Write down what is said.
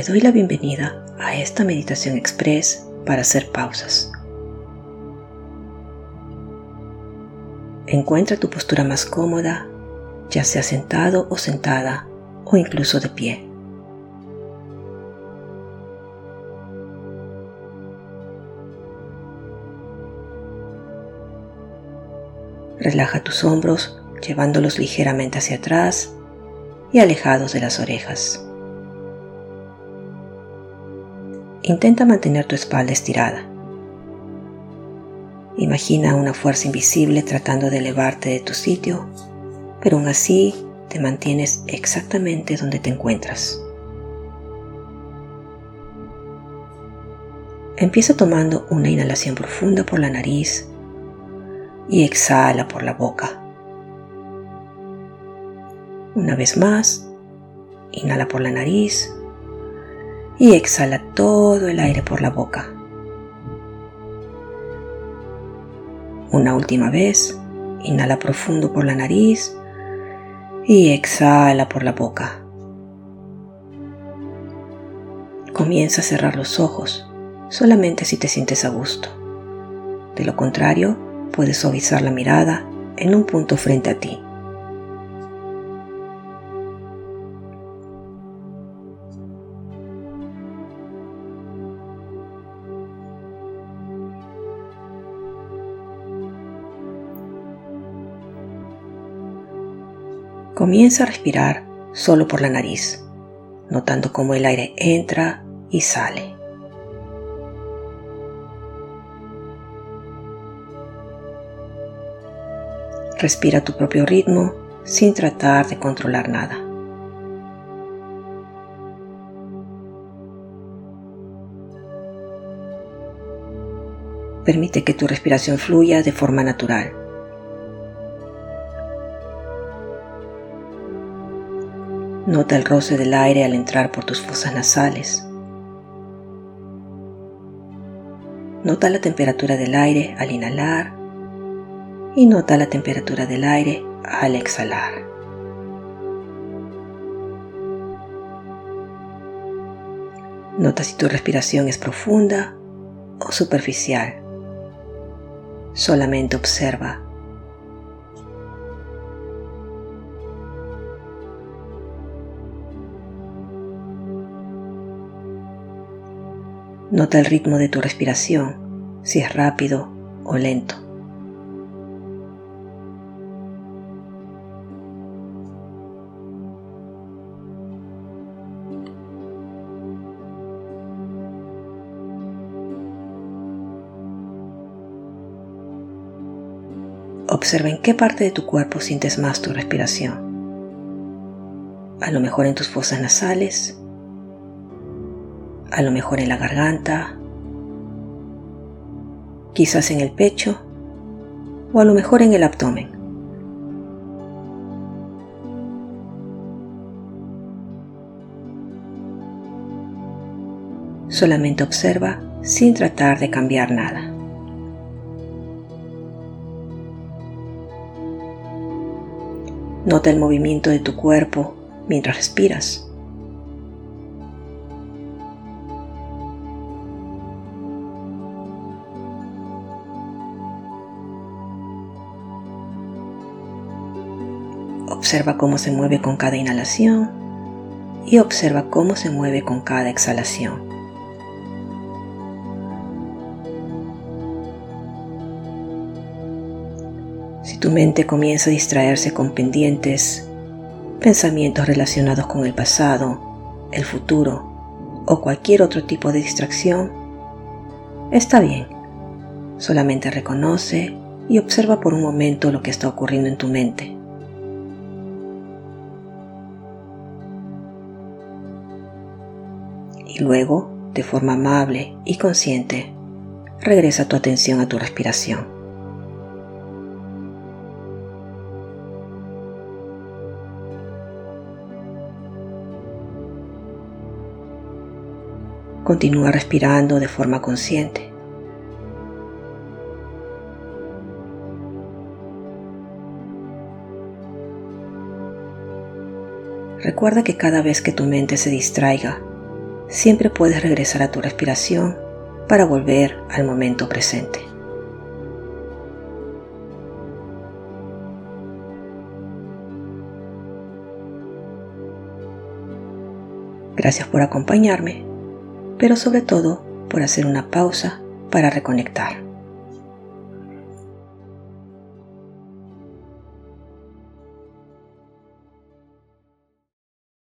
Te doy la bienvenida a esta meditación express para hacer pausas. Encuentra tu postura más cómoda, ya sea sentado o sentada o incluso de pie. Relaja tus hombros llevándolos ligeramente hacia atrás y alejados de las orejas. Intenta mantener tu espalda estirada. Imagina una fuerza invisible tratando de elevarte de tu sitio, pero aún así te mantienes exactamente donde te encuentras. Empieza tomando una inhalación profunda por la nariz y exhala por la boca. Una vez más, inhala por la nariz y exhala todo el aire por la boca. Una última vez, inhala profundo por la nariz y exhala por la boca. Comienza a cerrar los ojos solamente si te sientes a gusto. De lo contrario, puedes suavizar la mirada en un punto frente a ti. Comienza a respirar solo por la nariz, notando cómo el aire entra y sale. Respira a tu propio ritmo sin tratar de controlar nada. Permite que tu respiración fluya de forma natural. Nota el roce del aire al entrar por tus fosas nasales. Nota la temperatura del aire al inhalar y nota la temperatura del aire al exhalar. Nota si tu respiración es profunda o superficial. Solamente observa. Nota el ritmo de tu respiración, si es rápido o lento. Observa en qué parte de tu cuerpo sientes más tu respiración. A lo mejor en tus fosas nasales, a lo mejor en la garganta, quizás en el pecho o a lo mejor en el abdomen. Solamente observa sin tratar de cambiar nada. Nota el movimiento de tu cuerpo mientras respiras. Observa cómo se mueve con cada inhalación y observa cómo se mueve con cada exhalación. tu mente comienza a distraerse con pendientes, pensamientos relacionados con el pasado, el futuro o cualquier otro tipo de distracción, está bien. Solamente reconoce y observa por un momento lo que está ocurriendo en tu mente. Luego, de forma amable y consciente, regresa tu atención a tu respiración. Continúa respirando de forma consciente. Recuerda que cada vez que tu mente se distraiga, siempre puedes regresar a tu respiración para volver al momento presente. Gracias por acompañarme, pero sobre todo por hacer una pausa para reconectar.